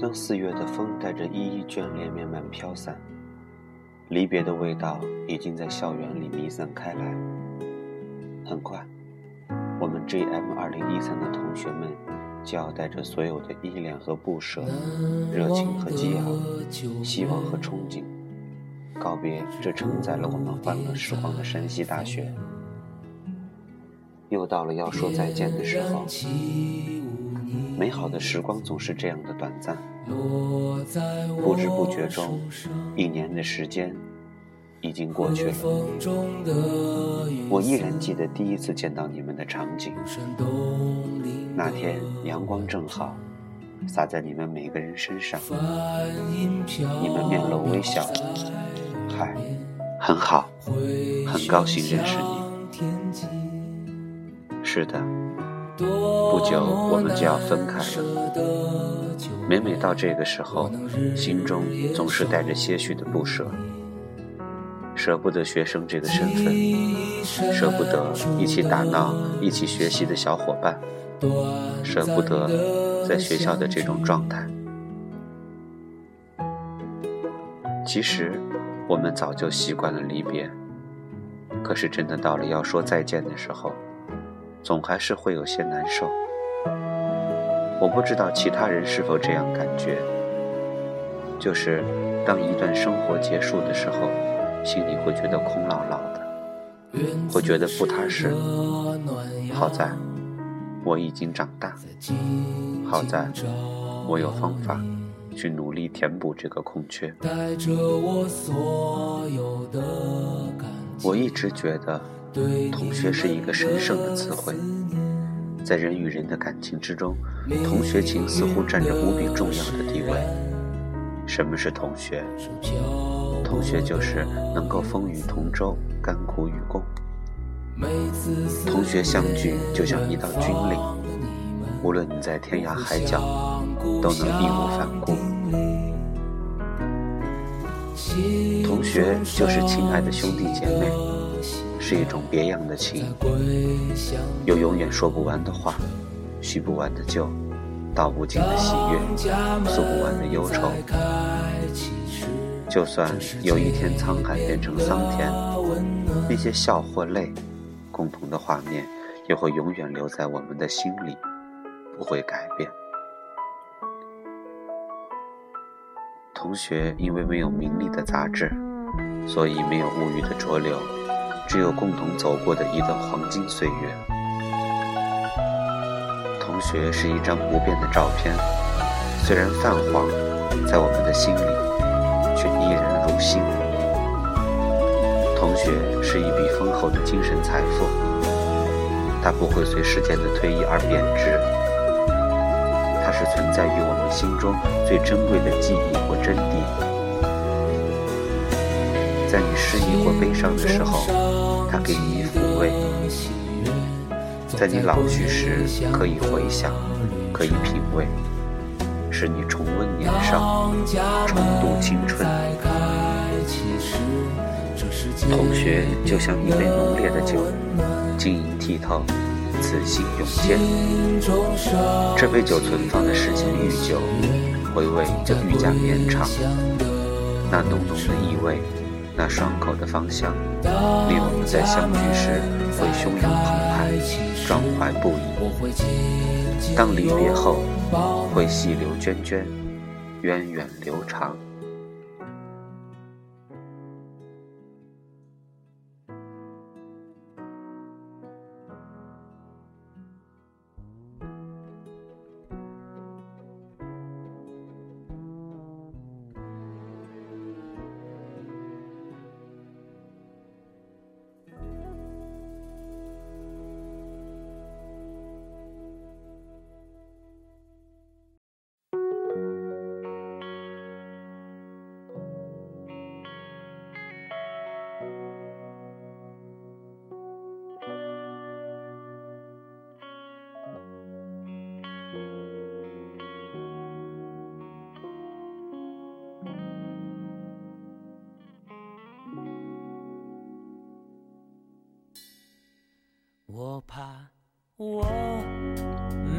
当四月的风带着依依眷恋慢慢飘散，离别的味道已经在校园里弥散开来。很快，我们 G.M. 二零一三的同学们就要带着所有的依恋和不舍、热情和激昂、希望和憧憬，告别这承载了我们欢乐时光的山西大学。又到了要说再见的时候。美好的时光总是这样的短暂，不知不觉中，一年的时间已经过去了。我依然记得第一次见到你们的场景，那天阳光正好，洒在你们每个人身上，你们面露微笑。嗨，很好，很高兴认识你。是的。不久，我们就要分开了。每每到这个时候，心中总是带着些许的不舍，舍不得学生这个身份，舍不得一起打闹、一起学习的小伙伴，舍不得在学校的这种状态。其实，我们早就习惯了离别，可是真的到了要说再见的时候。总还是会有些难受。我不知道其他人是否这样感觉，就是当一段生活结束的时候，心里会觉得空落落的，会觉得不踏实。好在我已经长大，好在我有方法去努力填补这个空缺。我一直觉得。同学是一个神圣的词汇，在人与人的感情之中，同学情似乎占着无比重要的地位。什么是同学？同学就是能够风雨同舟、甘苦与共。同学相聚就像一道军令，无论你在天涯海角，都能义无反顾。同学就是亲爱的兄弟姐妹。是一种别样的情，有永远说不完的话，叙不完的旧，道不尽的喜悦，诉不完的忧愁。就算有一天沧海变成桑田，那些笑或泪，共同的画面，也会永远留在我们的心里，不会改变。同学因为没有名利的杂质，所以没有物欲的浊流。只有共同走过的一段黄金岁月。同学是一张不变的照片，虽然泛黄，在我们的心里却依然如新。同学是一笔丰厚的精神财富，它不会随时间的推移而贬值，它是存在于我们心中最珍贵的记忆或真谛。在你失意或悲伤的时候，它给你抚慰；在你老去时，可以回想，可以品味，使你重温年少，重度青春。同学就像一杯浓烈的酒，晶莹剔透，磁性涌健。这杯酒存放的时间愈久，回味就愈加绵长。那浓浓的意味。那爽口的芳香，令我们在相聚时会汹涌澎湃、壮怀不已；当离别后，会细流涓涓、源远流长。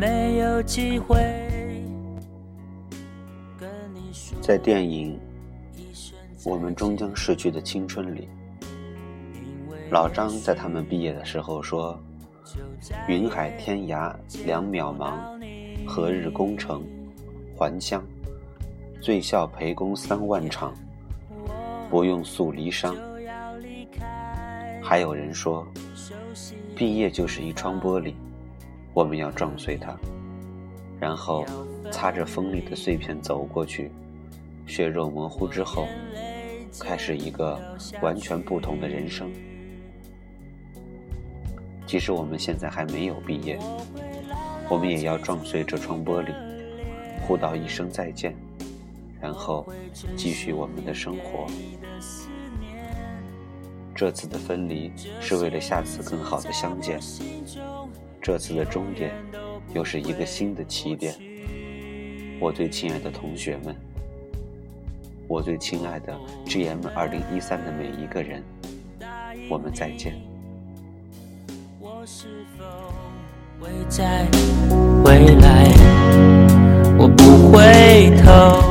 没有机会在电影《我们终将逝去的青春》里，老张在他们毕业的时候说：“云海天涯两渺茫，何日功成还乡？醉笑陪公三万场，不用诉离殇。”还有人说，毕业就是一窗玻璃，我们要撞碎它，然后擦着锋利的碎片走过去。血肉模糊之后，开始一个完全不同的人生。即使我们现在还没有毕业，我们也要撞碎这窗玻璃，互道一声再见，然后继续我们的生活。这次的分离是为了下次更好的相见，这次的终点又是一个新的起点。我最亲爱的同学们。我最亲爱的 GM 二零一三的每一个人，我们再见。我是否会在未来？我不回头，